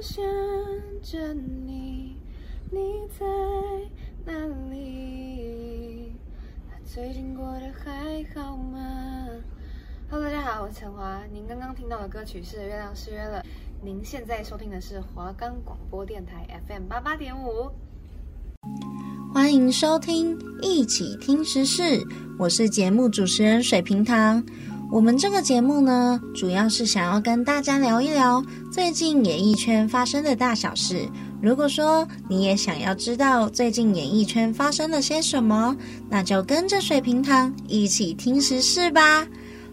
想着你，你在哪里？最近过得还好吗？Hello，大家好，我是陈华。您刚刚听到的歌曲是《月亮失约了》。您现在收听的是华冈广播电台 FM 八八点五。欢迎收听一起听时事，我是节目主持人水瓶糖。我们这个节目呢，主要是想要跟大家聊一聊最近演艺圈发生的大小事。如果说你也想要知道最近演艺圈发生了些什么，那就跟着水瓶糖一起听时事吧。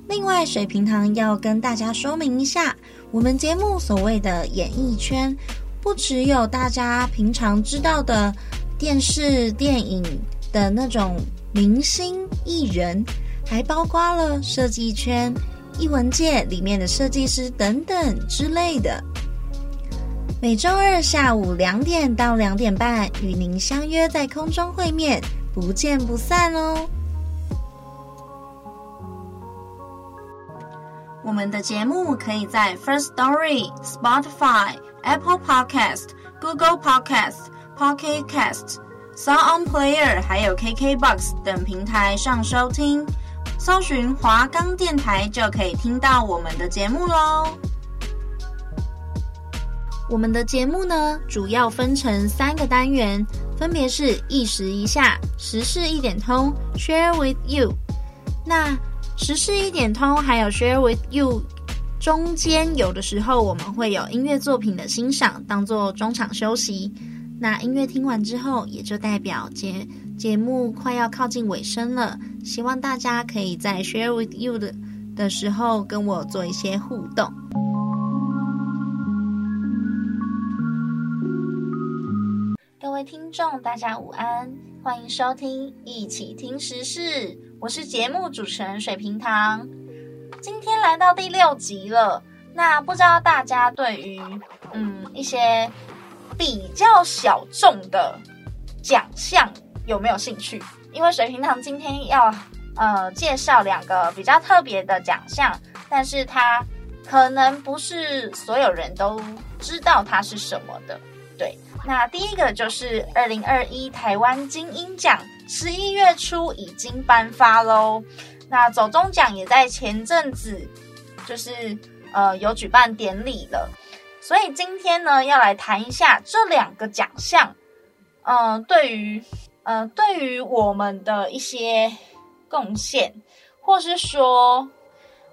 另外，水瓶糖要跟大家说明一下，我们节目所谓的演艺圈，不只有大家平常知道的。电视、电影的那种明星艺人，还包括了设计圈、艺文界里面的设计师等等之类的。每周二下午两点到两点半，与您相约在空中会面，不见不散哦。我们的节目可以在 First Story、Spotify、Apple Podcast、Google Podcast。Pocket Cast、Sound On Player 还有 KKBox 等平台上收听，搜寻华冈电台就可以听到我们的节目喽。我们的节目呢，主要分成三个单元，分别是一时一下、时事一点通、Share with You。那时事一点通还有 Share with You 中间，有的时候我们会有音乐作品的欣赏，当做中场休息。那音乐听完之后，也就代表节节目快要靠近尾声了。希望大家可以在 share with you 的的时候跟我做一些互动。各位听众，大家午安，欢迎收听一起听时事，我是节目主持人水瓶糖。今天来到第六集了，那不知道大家对于嗯一些。比较小众的奖项有没有兴趣？因为水瓶堂今天要呃介绍两个比较特别的奖项，但是它可能不是所有人都知道它是什么的。对，那第一个就是二零二一台湾金音奖，十一月初已经颁发喽。那走中奖也在前阵子就是呃有举办典礼了。所以今天呢，要来谈一下这两个奖项，嗯、对于，呃，对于我们的一些贡献，或是说，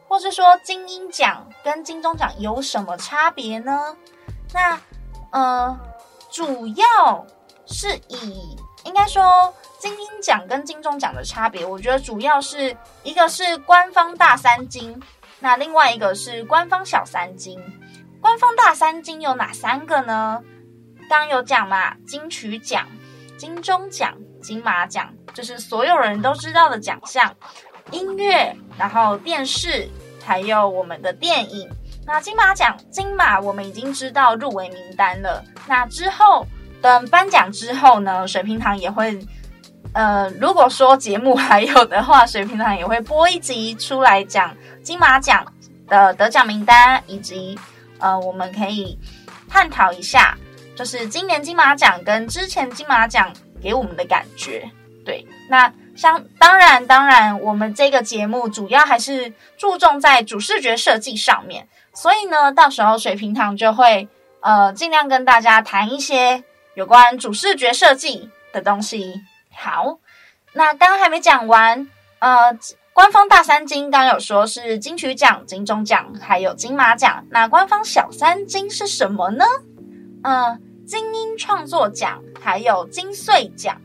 或是说金音奖跟金钟奖有什么差别呢？那，呃，主要是以，应该说金音奖跟金钟奖的差别，我觉得主要是一个是官方大三金，那另外一个是官方小三金。官方大三金有哪三个呢？刚有讲嘛，金曲奖、金钟奖、金马奖，就是所有人都知道的奖项。音乐，然后电视，还有我们的电影。那金马奖，金马我们已经知道入围名单了。那之后等颁奖之后呢，水瓶堂也会，呃，如果说节目还有的话，水瓶堂也会播一集出来讲金马奖的得奖名单以及。呃，我们可以探讨一下，就是今年金马奖跟之前金马奖给我们的感觉。对，那像当然当然，我们这个节目主要还是注重在主视觉设计上面，所以呢，到时候水瓶糖就会呃尽量跟大家谈一些有关主视觉设计的东西。好，那刚刚还没讲完，呃。官方大三金刚有说是金曲奖、金钟奖，还有金马奖。那官方小三金是什么呢？嗯、呃，金音创作奖，还有金穗奖，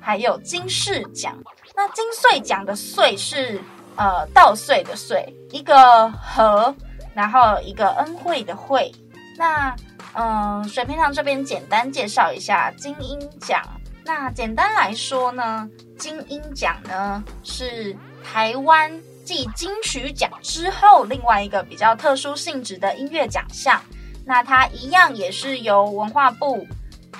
还有金饰奖。那金穗奖的穗是呃稻穗的穗，一个和，然后一个恩惠的惠。那嗯、水瓶糖这边简单介绍一下金音奖。那简单来说呢，金音奖呢是。台湾继金曲奖之后，另外一个比较特殊性质的音乐奖项，那它一样也是由文化部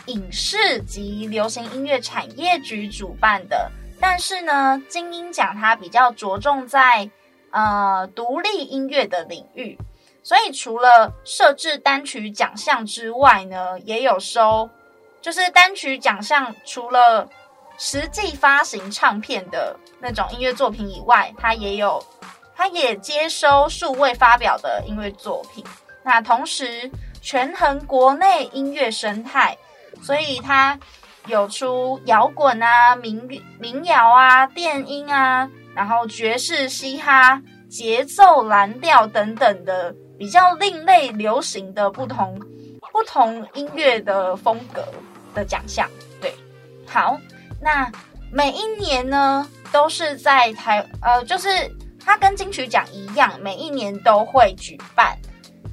影视及流行音乐产业局主办的。但是呢，金音奖它比较着重在呃独立音乐的领域，所以除了设置单曲奖项之外呢，也有收，就是单曲奖项除了实际发行唱片的那种音乐作品以外，它也有，它也接收数位发表的音乐作品。那同时权衡国内音乐生态，所以它有出摇滚啊、民民谣啊、电音啊，然后爵士、嘻哈、节奏蓝调等等的。比较另类、流行的不同不同音乐的风格的奖项，对，好，那每一年呢都是在台呃，就是它跟金曲奖一样，每一年都会举办。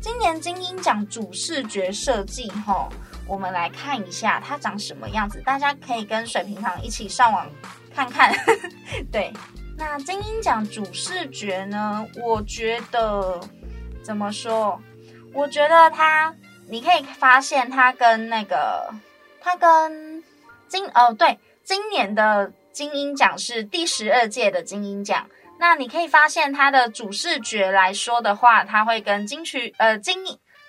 今年金鹰奖主视觉设计，哈，我们来看一下它长什么样子，大家可以跟水瓶堂一起上网看看。对，那金鹰奖主视觉呢，我觉得。怎么说？我觉得它，你可以发现它跟那个，它跟今哦对，今年的金音奖是第十二届的金音奖。那你可以发现它的主视觉来说的话，它会跟金曲呃金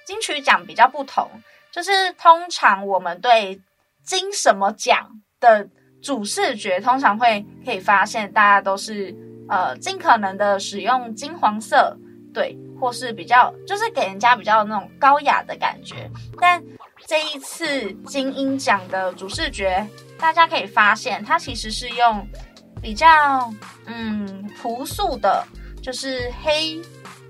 金曲奖比较不同。就是通常我们对金什么奖的主视觉，通常会可以发现大家都是呃尽可能的使用金黄色，对。或是比较，就是给人家比较那种高雅的感觉。但这一次金鹰奖的主视觉，大家可以发现，它其实是用比较嗯朴素的，就是黑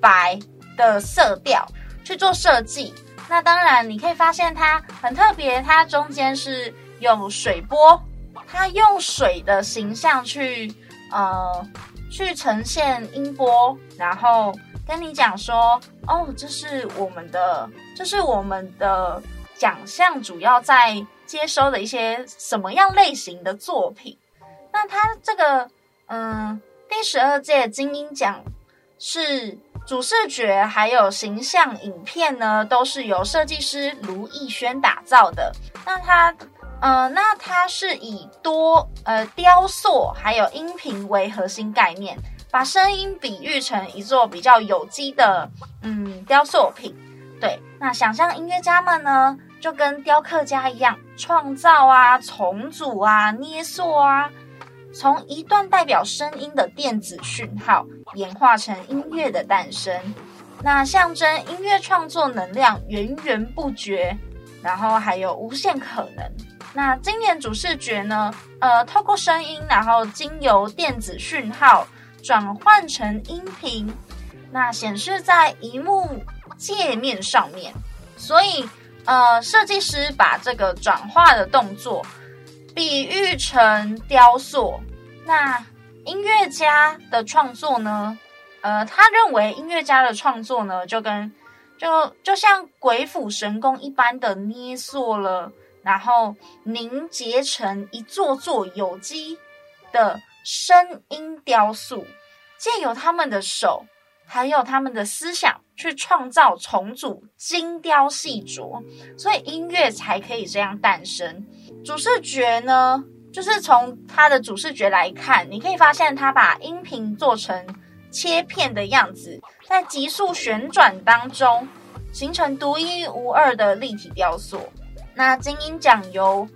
白的色调去做设计。那当然，你可以发现它很特别，它中间是用水波，它用水的形象去呃去呈现音波，然后。跟你讲说，哦，这是我们的，这是我们的奖项，主要在接收的一些什么样类型的作品？那它这个，嗯，第十二届金鹰奖是主视觉还有形象影片呢，都是由设计师卢艺轩打造的。那它，呃，那它是以多呃雕塑还有音频为核心概念。把声音比喻成一座比较有机的嗯雕塑品，对，那想象音乐家们呢，就跟雕刻家一样，创造啊、重组啊、捏塑啊，从一段代表声音的电子讯号，演化成音乐的诞生。那象征音乐创作能量源源不绝，然后还有无限可能。那今年主视觉呢，呃，透过声音，然后经由电子讯号。转换成音频，那显示在荧幕界面上面。所以，呃，设计师把这个转化的动作比喻成雕塑。那音乐家的创作呢？呃，他认为音乐家的创作呢，就跟就就像鬼斧神工一般的捏塑了，然后凝结成一座座有机的。声音雕塑，借由他们的手，还有他们的思想，去创造、重组、精雕细琢，所以音乐才可以这样诞生。主视觉呢，就是从它的主视觉来看，你可以发现它把音频做成切片的样子，在急速旋转当中，形成独一无二的立体雕塑。那金音奖由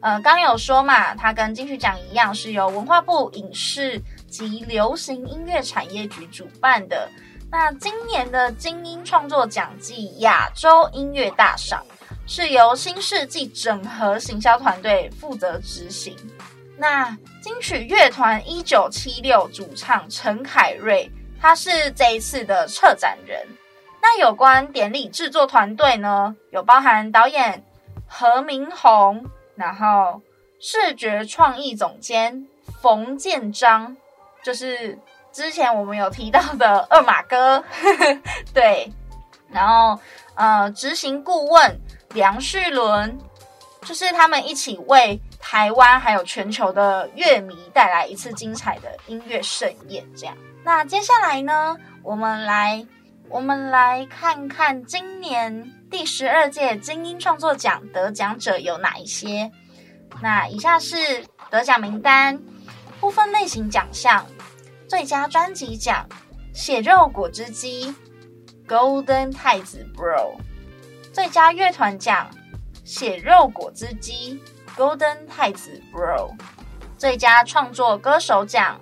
呃，刚有说嘛，它跟金曲奖一样，是由文化部影视及流行音乐产业局主办的。那今年的精英创作奖暨亚洲音乐大赏，是由新世纪整合行销团队负责执行。那金曲乐团一九七六主唱陈凯瑞，他是这一次的策展人。那有关典礼制作团队呢，有包含导演何明宏。然后，视觉创意总监冯建章，就是之前我们有提到的二马哥，呵 呵对。然后，呃，执行顾问梁旭伦，就是他们一起为台湾还有全球的乐迷带来一次精彩的音乐盛宴。这样，那接下来呢，我们来我们来看看今年。第十二届金音创作奖得奖者有哪一些？那以下是得奖名单：不分类型奖项，最佳专辑奖《血肉果汁机》，Golden 太子 Bro，最佳乐团奖血肉果汁机 Golden 太子 Bro，最佳创作歌手奖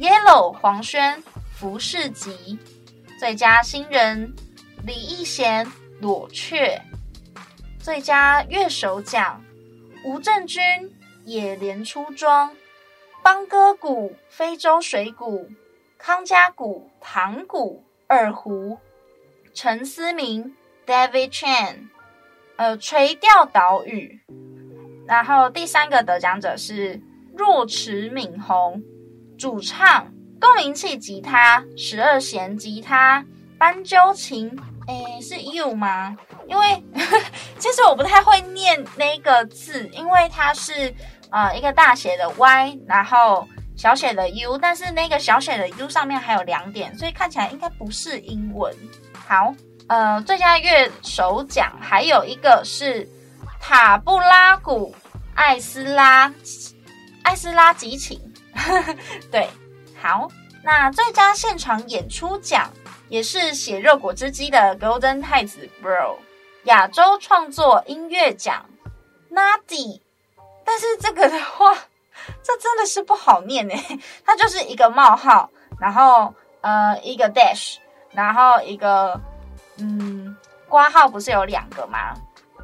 Yellow 黄轩浮士集，最佳新人李易贤裸雀，最佳乐手奖吴正军野莲出装，邦哥鼓非洲水鼓，康佳鼓唐鼓二胡。陈思明，David Chan，呃，垂钓岛屿。然后第三个得奖者是若池敏宏，主唱，共鸣器吉他，十二弦吉他，斑鸠琴，诶，是 you 吗？因为 其实我不太会念那个字，因为它是呃一个大写的 Y，然后小写的 U，但是那个小写的 U 上面还有两点，所以看起来应该不是英文。好，呃，最佳乐手奖还有一个是塔布拉鼓艾斯拉艾斯拉吉琴，对，好，那最佳现场演出奖也是血肉果汁机的 Golden 太子 Bro 亚洲创作音乐奖 Nadi，但是这个的话，这真的是不好念诶，它就是一个冒号，然后呃一个 dash。然后一个，嗯，括号不是有两个吗？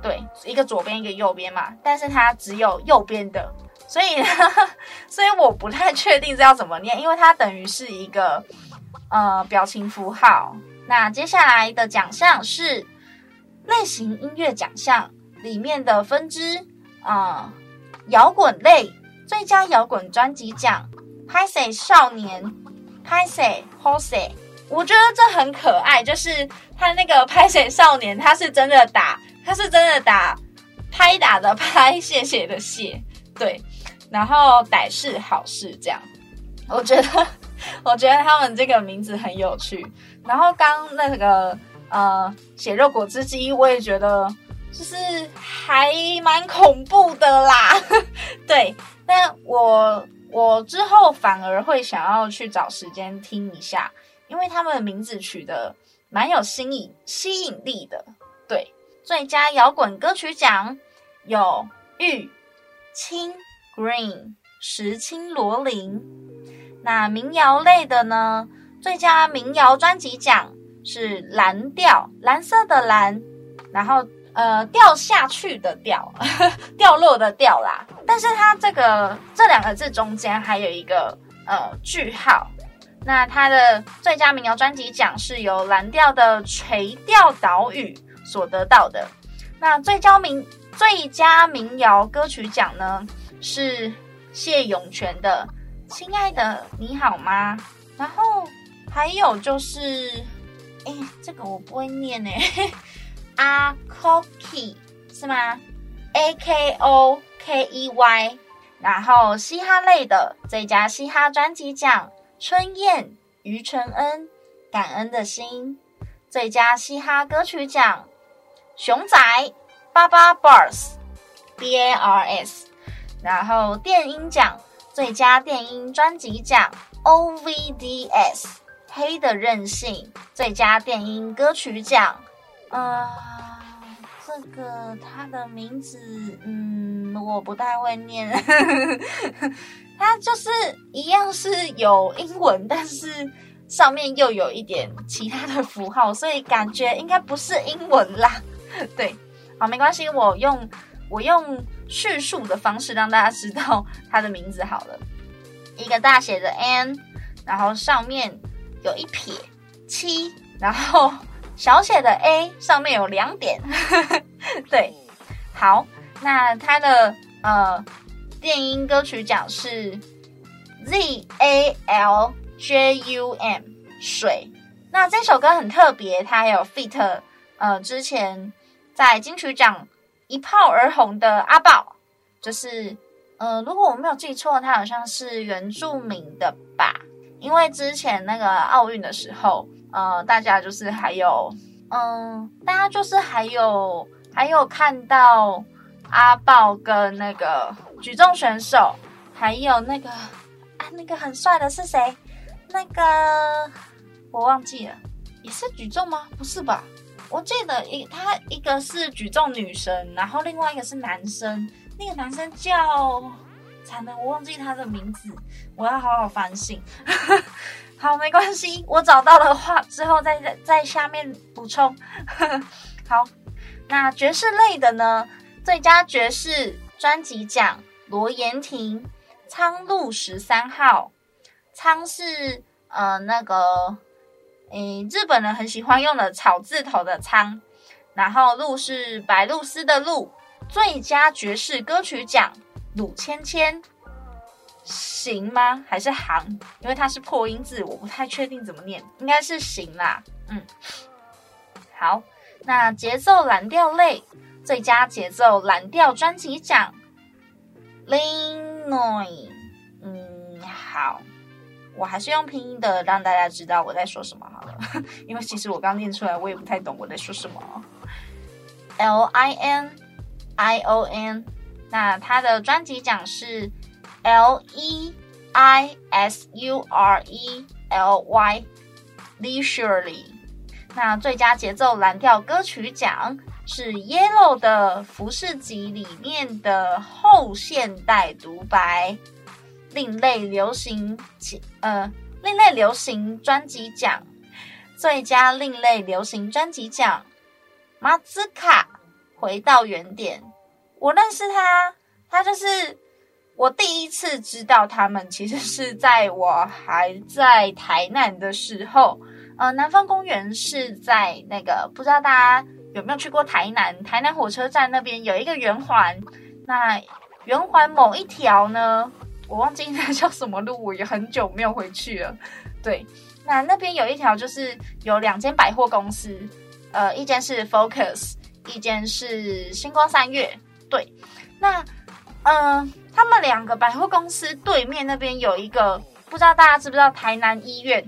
对，一个左边一个右边嘛，但是它只有右边的，所以呵呵，所以我不太确定这要怎么念，因为它等于是一个呃表情符号。那接下来的奖项是类型音乐奖项里面的分支啊，摇滚类最佳摇滚专辑奖，拍谢少年，拍谢 Jose。我觉得这很可爱，就是他那个拍谢少年，他是真的打，他是真的打拍打的拍，谢谢的谢，对，然后歹事好事这样，我觉得 我觉得他们这个名字很有趣。然后刚那个呃血肉果汁机，我也觉得就是还蛮恐怖的啦，对，但我我之后反而会想要去找时间听一下。因为他们的名字取得蛮有新意、吸引力的。对，最佳摇滚歌曲奖有玉、青、Green、石青罗林。那民谣类的呢？最佳民谣专辑奖是蓝调，蓝色的蓝，然后呃掉下去的掉，掉落的掉啦。但是它这个这两个字中间还有一个呃句号。那它的最佳民谣专辑奖是由蓝调的垂钓岛屿所得到的。那最佳民最佳民谣歌曲奖呢，是谢永泉的《亲爱的你好吗》。然后还有就是，哎，这个我不会念呢，阿 Koki 是吗？A K O K E Y。然后嘻哈类的最佳嘻哈专辑奖。春燕、于承恩，感恩的心，最佳嘻哈歌曲奖，熊仔、巴巴 Bars，B A R S，然后电音奖，最佳电音专辑奖，O V D S，黑的任性，最佳电音歌曲奖，呃，这个他的名字，嗯，我不太会念。它就是一样是有英文，但是上面又有一点其他的符号，所以感觉应该不是英文啦。对，好，没关系，我用我用叙述的方式让大家知道它的名字好了。一个大写的 N，然后上面有一撇七，然后小写的 A 上面有两点。对，好，那它的呃。电音歌曲奖是 Z A L J U M 水，那这首歌很特别，它还有 feat 呃之前在金曲奖一炮而红的阿爆，就是呃如果我没有记错，他好像是原住民的吧？因为之前那个奥运的时候，呃大家就是还有嗯、大家就是还有还有看到阿豹跟那个。举重选手，还有那个啊，那个很帅的是谁？那个我忘记了，也是举重吗？不是吧？我记得一他一个是举重女神，然后另外一个是男生，那个男生叫惨了，我忘记他的名字，我要好好反省。好，没关系，我找到的话之后再在在下面补充。好，那爵士类的呢？最佳爵士专辑奖，罗延廷，《苍鹭十三号》。苍是呃那个，诶，日本人很喜欢用的草字头的苍，然后鹭是白鹭鸶的鹭。最佳爵士歌曲奖，鲁千千。行吗？还是行？因为它是破音字，我不太确定怎么念，应该是行啦。嗯，好，那节奏蓝调类最佳节奏蓝调专辑奖，Lin-Noi。嗯，好，我还是用拼音的让大家知道我在说什么好了，因为其实我刚念出来我也不太懂我在说什么。L-I-N-I-O-N，那他的专辑奖是。L E I S U R E L Y，leisurely。那最佳节奏蓝调歌曲奖是 Yellow 的《服饰集》里面的后现代独白。另类流行呃，另类流行专辑奖最佳另类流行专辑奖，马兹卡回到原点。我认识他，他就是。我第一次知道他们，其实是在我还在台南的时候。呃，南方公园是在那个，不知道大家有没有去过台南？台南火车站那边有一个圆环，那圆环某一条呢，我忘记那叫什么路，我也很久没有回去了。对，那那边有一条就是有两间百货公司，呃，一间是 Focus，一间是星光三月。对，那嗯。他们两个百货公司对面那边有一个，不知道大家知不知道台南医院？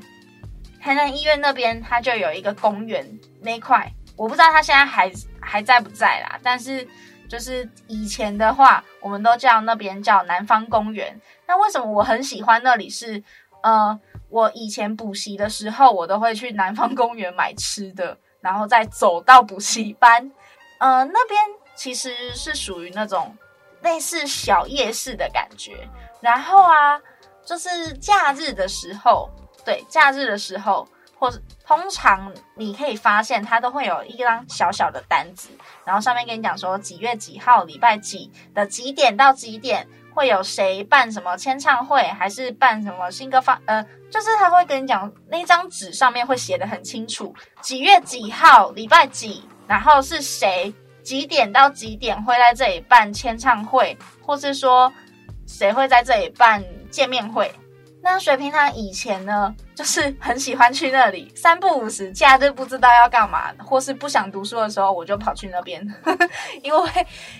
台南医院那边它就有一个公园那块，我不知道它现在还还在不在啦。但是就是以前的话，我们都叫那边叫南方公园。那为什么我很喜欢那里是？呃，我以前补习的时候，我都会去南方公园买吃的，然后再走到补习班。呃，那边其实是属于那种。类似小夜市的感觉，然后啊，就是假日的时候，对，假日的时候，或是通常你可以发现，它都会有一张小小的单子，然后上面跟你讲说几月几号，礼拜几的几点到几点会有谁办什么签唱会，还是办什么新歌发，呃，就是他会跟你讲，那张纸上面会写得很清楚，几月几号，礼拜几，然后是谁。几点到几点会在这里办签唱会，或是说谁会在这里办见面会？那水瓶他以前呢，就是很喜欢去那里，三不五时，假日不知道要干嘛，或是不想读书的时候，我就跑去那边，因 为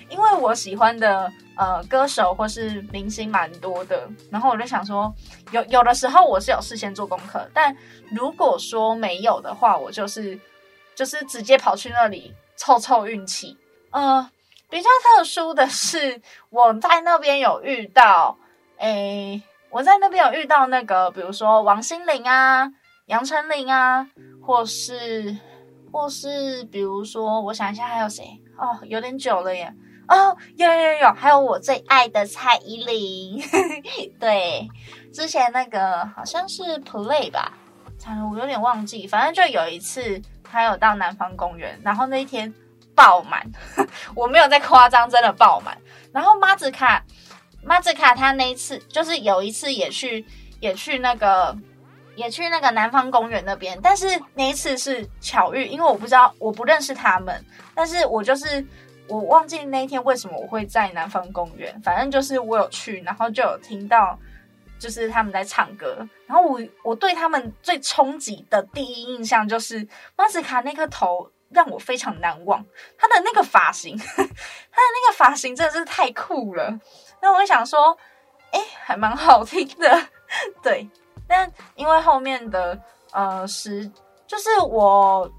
因为我喜欢的呃歌手或是明星蛮多的，然后我就想说，有有的时候我是有事先做功课，但如果说没有的话，我就是就是直接跑去那里。凑凑运气，呃，比较特殊的是，我在那边有遇到，诶，我在那边有遇到那个，比如说王心凌啊、杨丞琳啊，或是或是，比如说，我想一下还有谁？哦，有点久了耶。哦，有有有，还有我最爱的蔡依林。对，之前那个好像是 Play 吧，我有点忘记，反正就有一次。他有到南方公园，然后那一天爆满，我没有在夸张，真的爆满。然后马子卡，马子卡他那一次就是有一次也去，也去那个，也去那个南方公园那边，但是那一次是巧遇，因为我不知道，我不认识他们，但是我就是我忘记那一天为什么我会在南方公园，反正就是我有去，然后就有听到。就是他们在唱歌，然后我我对他们最冲击的第一印象就是马斯卡那颗头让我非常难忘，他的那个发型，他的那个发型真的是太酷了。那我想说，哎，还蛮好听的，对。但因为后面的呃时，就是我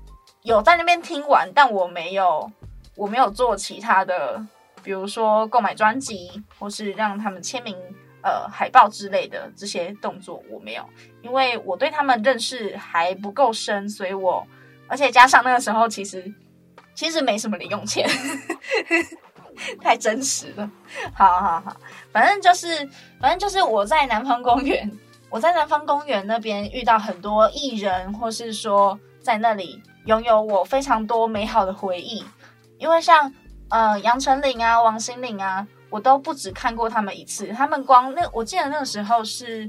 有在那边听完，但我没有我没有做其他的，比如说购买专辑或是让他们签名。呃海报之类的这些动作我没有，因为我对他们认识还不够深，所以我而且加上那个时候其实其实没什么零用钱，太真实了。好好好，反正就是反正就是我在南方公园，我在南方公园那边遇到很多艺人，或是说在那里拥有我非常多美好的回忆，因为像。呃，杨丞琳啊，王心凌啊，我都不止看过他们一次。他们光那，我记得那个时候是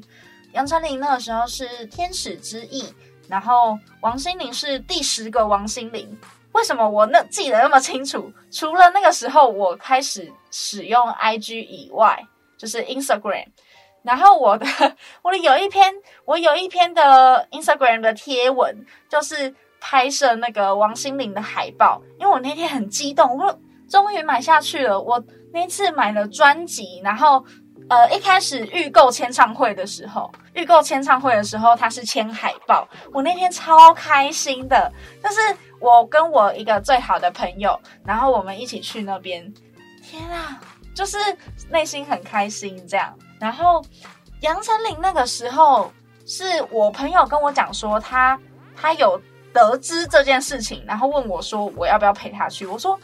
杨丞琳，那个时候是天使之翼，然后王心凌是第十个王心凌。为什么我那记得那么清楚？除了那个时候我开始使用 IG 以外，就是 Instagram。然后我的我的有一篇，我有一篇的 Instagram 的贴文，就是拍摄那个王心凌的海报，因为我那天很激动，我。终于买下去了！我那次买了专辑，然后呃，一开始预购签唱会的时候，预购签唱会的时候，他是签海报，我那天超开心的。就是我跟我一个最好的朋友，然后我们一起去那边，天啊，就是内心很开心这样。然后杨丞琳那个时候是我朋友跟我讲说他他有得知这件事情，然后问我说我要不要陪他去，我说。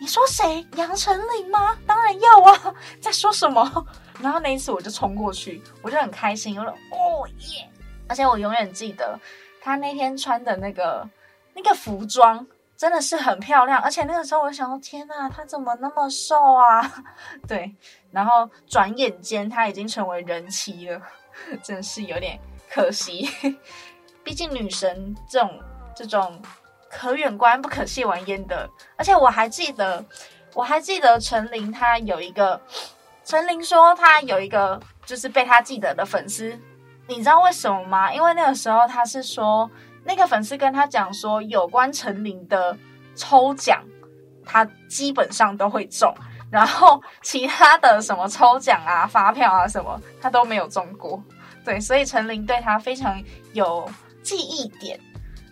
你说谁？杨丞琳吗？当然要啊！在说什么？然后那一次我就冲过去，我就很开心，我说哦耶！而且我永远记得他那天穿的那个那个服装真的是很漂亮，而且那个时候我想说，天哪，他怎么那么瘦啊？对，然后转眼间他已经成为人妻了，真是有点可惜。毕竟女神这种这种。可远观不可亵玩焉的，而且我还记得，我还记得陈琳她有一个，陈琳说她有一个就是被她记得的粉丝，你知道为什么吗？因为那个时候她是说那个粉丝跟她讲说，有关陈琳的抽奖，她基本上都会中，然后其他的什么抽奖啊、发票啊什么，她都没有中过。对，所以陈琳对她非常有记忆点，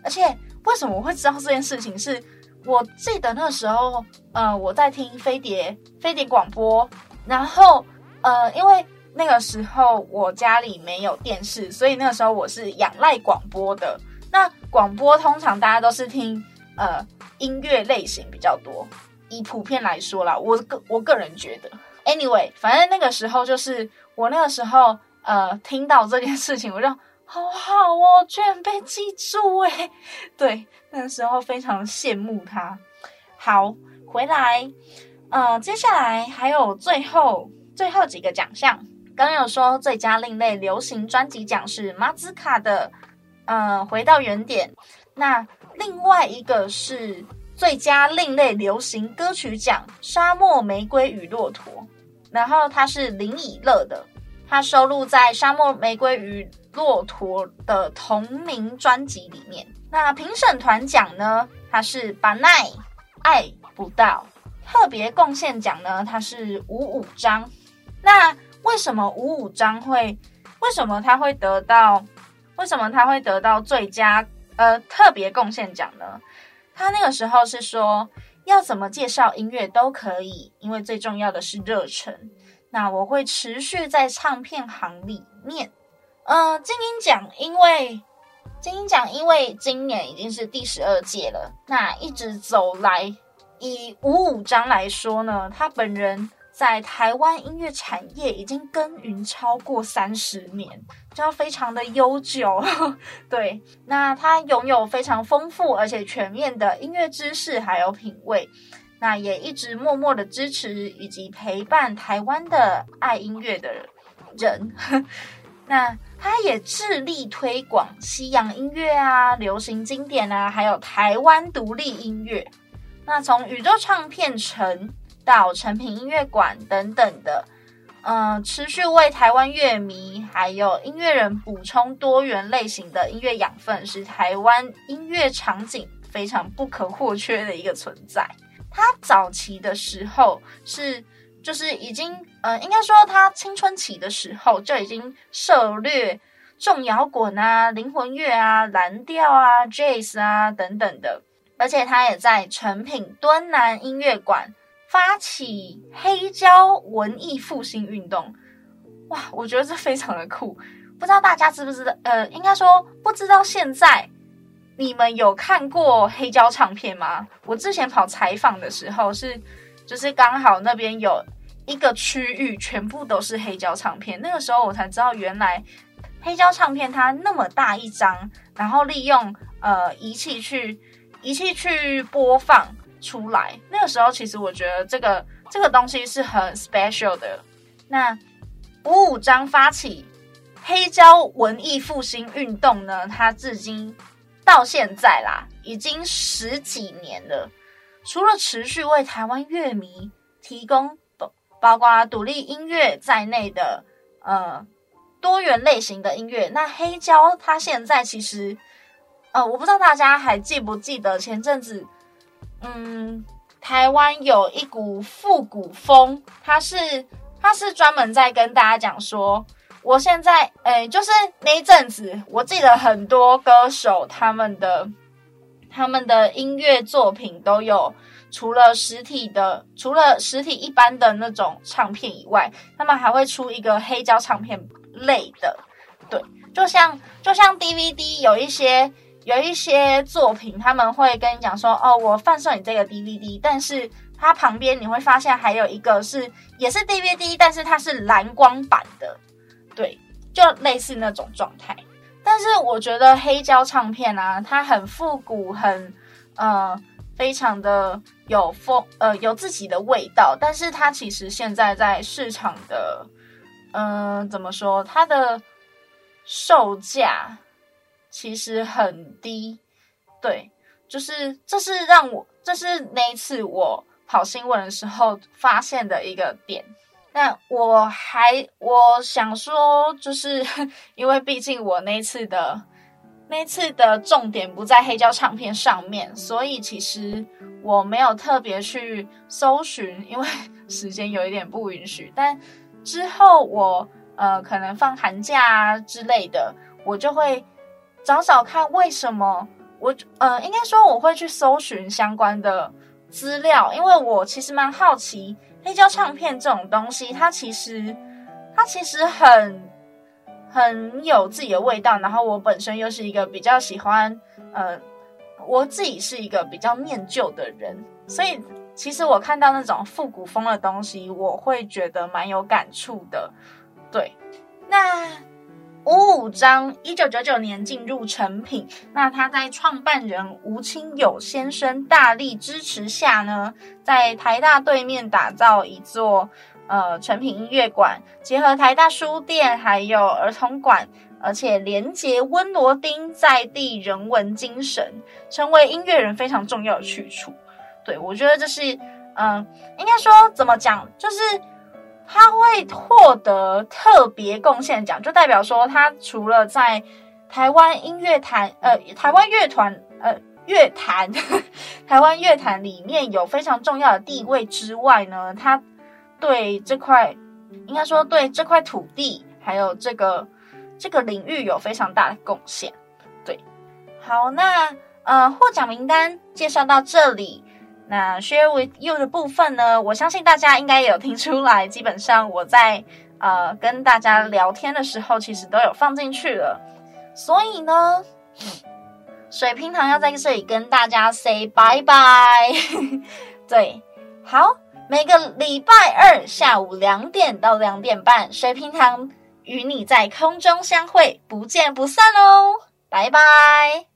而且。为什么我会知道这件事情？是我记得那时候，呃，我在听飞碟飞碟广播，然后呃，因为那个时候我家里没有电视，所以那个时候我是仰赖广播的。那广播通常大家都是听呃音乐类型比较多，以普遍来说啦，我个我个人觉得，anyway，反正那个时候就是我那个时候呃听到这件事情，我就。好好哦，居然被记住诶，对，那个时候非常羡慕他。好，回来，呃，接下来还有最后最后几个奖项。刚有说最佳另类流行专辑奖是马兹卡的，呃，回到原点。那另外一个是最佳另类流行歌曲奖，沙漠玫瑰与骆驼。然后它是林以乐的，它收录在沙漠玫瑰与。骆驼的同名专辑里面，那评审团奖呢？它是巴奈爱不到。特别贡献奖呢？它是五五张。那为什么五五张会？为什么他会得到？为什么他会得到最佳呃特别贡献奖呢？他那个时候是说要怎么介绍音乐都可以，因为最重要的是热忱。那我会持续在唱片行里面。嗯、呃，金音奖因为金音奖因为今年已经是第十二届了，那一直走来，以五五张来说呢，他本人在台湾音乐产业已经耕耘超过三十年，就非常的悠久。对，那他拥有非常丰富而且全面的音乐知识还有品味，那也一直默默的支持以及陪伴台湾的爱音乐的人。那他也致力推广西洋音乐啊、流行经典啊，还有台湾独立音乐。那从宇宙唱片城到诚品音乐馆等等的，嗯、呃，持续为台湾乐迷还有音乐人补充多元类型的音乐养分，是台湾音乐场景非常不可或缺的一个存在。他早期的时候是。就是已经，呃，应该说他青春期的时候就已经涉猎重摇滚啊、灵魂乐啊、蓝调啊、Jazz 啊等等的，而且他也在诚品敦南音乐馆发起黑胶文艺复兴运动。哇，我觉得这非常的酷。不知道大家知不知道？呃，应该说不知道。现在你们有看过黑胶唱片吗？我之前跑采访的时候是，就是刚好那边有一个区域全部都是黑胶唱片，那个时候我才知道原来黑胶唱片它那么大一张，然后利用呃仪器去仪器去播放出来。那个时候其实我觉得这个这个东西是很 special 的。那五五章发起。黑胶文艺复兴运动呢，它至今到现在啦，已经十几年了。除了持续为台湾乐迷提供包括独立音乐在内的呃多元类型的音乐，那黑胶它现在其实呃，我不知道大家还记不记得前阵子，嗯，台湾有一股复古风，它是它是专门在跟大家讲说。我现在，哎、就是那一阵子，我记得很多歌手他们的他们的音乐作品都有，除了实体的，除了实体一般的那种唱片以外，他们还会出一个黑胶唱片类的，对，就像就像 DVD 有一些有一些作品，他们会跟你讲说，哦，我贩售你这个 DVD，但是它旁边你会发现还有一个是也是 DVD，但是它是蓝光版的。对，就类似那种状态，但是我觉得黑胶唱片啊，它很复古，很呃，非常的有风，呃，有自己的味道。但是它其实现在在市场的，嗯、怎么说？它的售价其实很低。对，就是这是让我，这是那一次我跑新闻的时候发现的一个点。那我还我想说，就是 因为毕竟我那次的那次的重点不在黑胶唱片上面，所以其实我没有特别去搜寻，因为 时间有一点不允许。但之后我呃可能放寒假啊之类的，我就会找找看为什么我呃应该说我会去搜寻相关的资料，因为我其实蛮好奇。黑胶唱片这种东西，它其实它其实很很有自己的味道。然后我本身又是一个比较喜欢，呃，我自己是一个比较念旧的人，所以其实我看到那种复古风的东西，我会觉得蛮有感触的。对，那。五五章一九九九年进入成品，那他在创办人吴清友先生大力支持下呢，在台大对面打造一座呃成品音乐馆，结合台大书店还有儿童馆，而且连接温罗丁在地人文精神，成为音乐人非常重要的去处。对，我觉得这是嗯、呃，应该说怎么讲，就是。他会获得特别贡献奖，就代表说他除了在台湾音乐坛，呃，台湾乐团，呃，乐坛，台湾乐坛里面有非常重要的地位之外呢，他对这块，应该说对这块土地，还有这个这个领域有非常大的贡献。对，好，那呃，获奖名单介绍到这里。那 share with you 的部分呢，我相信大家应该有听出来，基本上我在呃跟大家聊天的时候，其实都有放进去了。所以呢，水槟堂要在这里跟大家 say bye bye。对，好，每个礼拜二下午两点到两点半，水槟堂与你在空中相会，不见不散哦，拜拜。